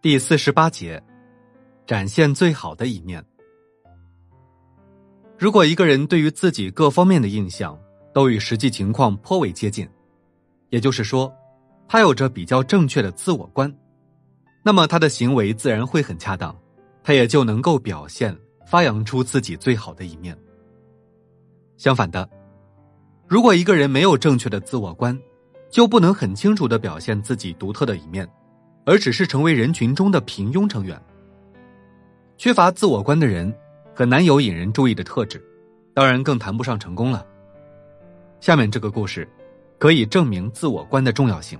第四十八节，展现最好的一面。如果一个人对于自己各方面的印象都与实际情况颇为接近，也就是说，他有着比较正确的自我观，那么他的行为自然会很恰当，他也就能够表现发扬出自己最好的一面。相反的，如果一个人没有正确的自我观，就不能很清楚的表现自己独特的一面，而只是成为人群中的平庸成员。缺乏自我观的人，很难有引人注意的特质，当然更谈不上成功了。下面这个故事，可以证明自我观的重要性。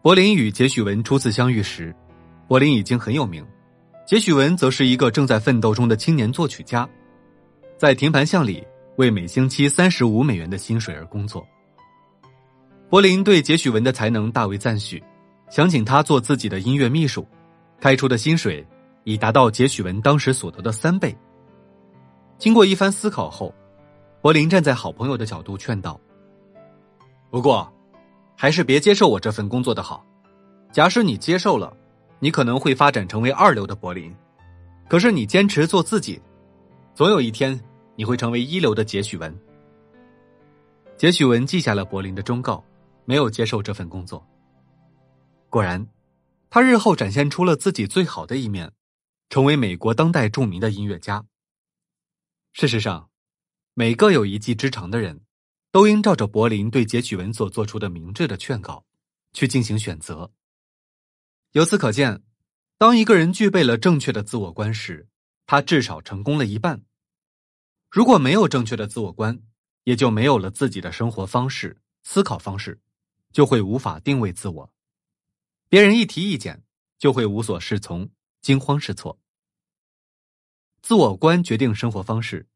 柏林与杰许文初次相遇时，柏林已经很有名，杰许文则是一个正在奋斗中的青年作曲家，在停盘巷里为每星期三十五美元的薪水而工作。柏林对杰许文的才能大为赞许，想请他做自己的音乐秘书，开出的薪水已达到杰许文当时所得的三倍。经过一番思考后，柏林站在好朋友的角度劝道：“不过，还是别接受我这份工作的好。假使你接受了，你可能会发展成为二流的柏林；可是你坚持做自己，总有一天你会成为一流的杰许文。”杰许文记下了柏林的忠告。没有接受这份工作。果然，他日后展现出了自己最好的一面，成为美国当代著名的音乐家。事实上，每个有一技之长的人，都应照着柏林对杰许文所做出的明智的劝告，去进行选择。由此可见，当一个人具备了正确的自我观时，他至少成功了一半。如果没有正确的自我观，也就没有了自己的生活方式、思考方式。就会无法定位自我，别人一提意见就会无所适从、惊慌失措。自我观决定生活方式，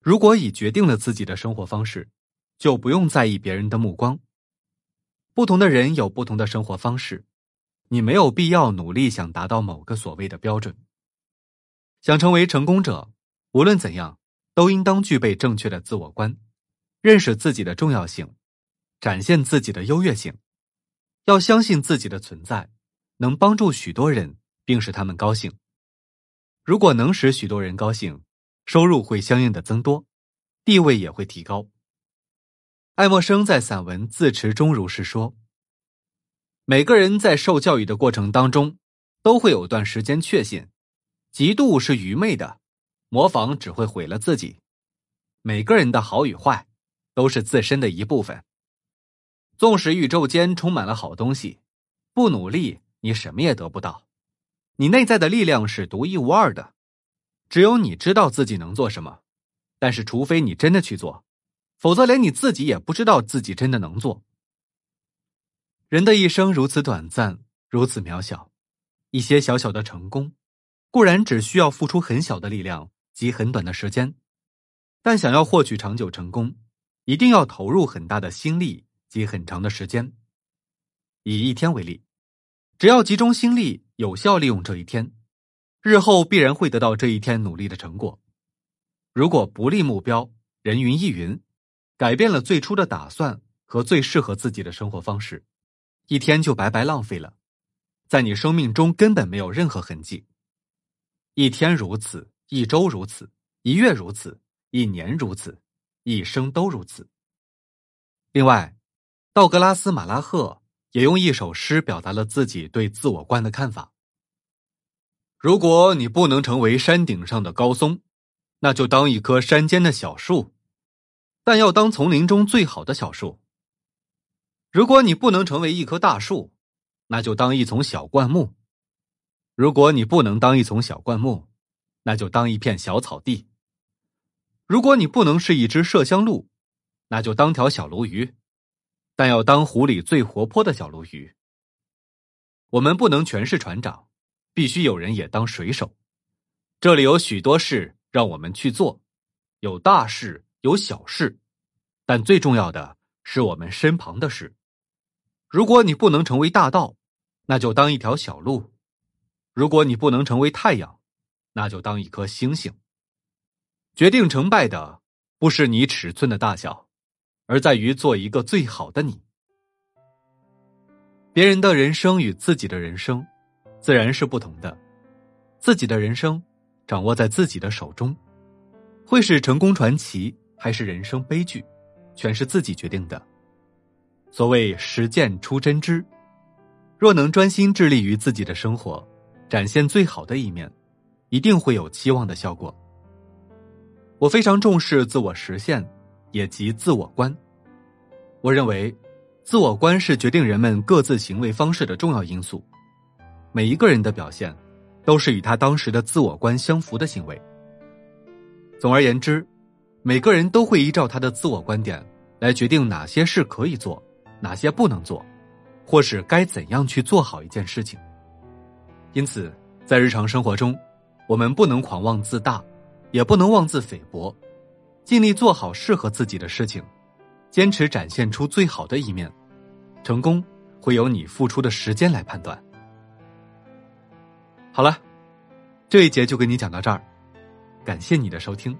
如果已决定了自己的生活方式，就不用在意别人的目光。不同的人有不同的生活方式，你没有必要努力想达到某个所谓的标准。想成为成功者，无论怎样，都应当具备正确的自我观，认识自己的重要性。展现自己的优越性，要相信自己的存在能帮助许多人，并使他们高兴。如果能使许多人高兴，收入会相应的增多，地位也会提高。爱默生在散文《自持》中如是说：“每个人在受教育的过程当中，都会有段时间确信，嫉妒是愚昧的，模仿只会毁了自己。每个人的好与坏，都是自身的一部分。”纵使宇宙间充满了好东西，不努力你什么也得不到。你内在的力量是独一无二的，只有你知道自己能做什么。但是，除非你真的去做，否则连你自己也不知道自己真的能做。人的一生如此短暂，如此渺小，一些小小的成功，固然只需要付出很小的力量及很短的时间，但想要获取长久成功，一定要投入很大的心力。及很长的时间。以一天为例，只要集中心力，有效利用这一天，日后必然会得到这一天努力的成果。如果不立目标，人云亦云，改变了最初的打算和最适合自己的生活方式，一天就白白浪费了，在你生命中根本没有任何痕迹。一天如此，一周如此，一月如此，一年如此，一生都如此。另外。道格拉斯·马拉赫也用一首诗表达了自己对自我观的看法：如果你不能成为山顶上的高松，那就当一棵山间的小树，但要当丛林中最好的小树。如果你不能成为一棵大树，那就当一丛小灌木。如果你不能当一丛小灌木，那就当一片小草地。如果你不能是一只麝香鹿，那就当条小鲈鱼。但要当湖里最活泼的小鲈鱼。我们不能全是船长，必须有人也当水手。这里有许多事让我们去做，有大事，有小事，但最重要的是我们身旁的事。如果你不能成为大道，那就当一条小路；如果你不能成为太阳，那就当一颗星星。决定成败的不是你尺寸的大小。而在于做一个最好的你。别人的人生与自己的人生自然是不同的。自己的人生掌握在自己的手中，会是成功传奇还是人生悲剧，全是自己决定的。所谓实践出真知，若能专心致力于自己的生活，展现最好的一面，一定会有期望的效果。我非常重视自我实现，也即自我观。我认为，自我观是决定人们各自行为方式的重要因素。每一个人的表现，都是与他当时的自我观相符的行为。总而言之，每个人都会依照他的自我观点来决定哪些事可以做，哪些不能做，或是该怎样去做好一件事情。因此，在日常生活中，我们不能狂妄自大。也不能妄自菲薄，尽力做好适合自己的事情，坚持展现出最好的一面，成功会由你付出的时间来判断。好了，这一节就跟你讲到这儿，感谢你的收听。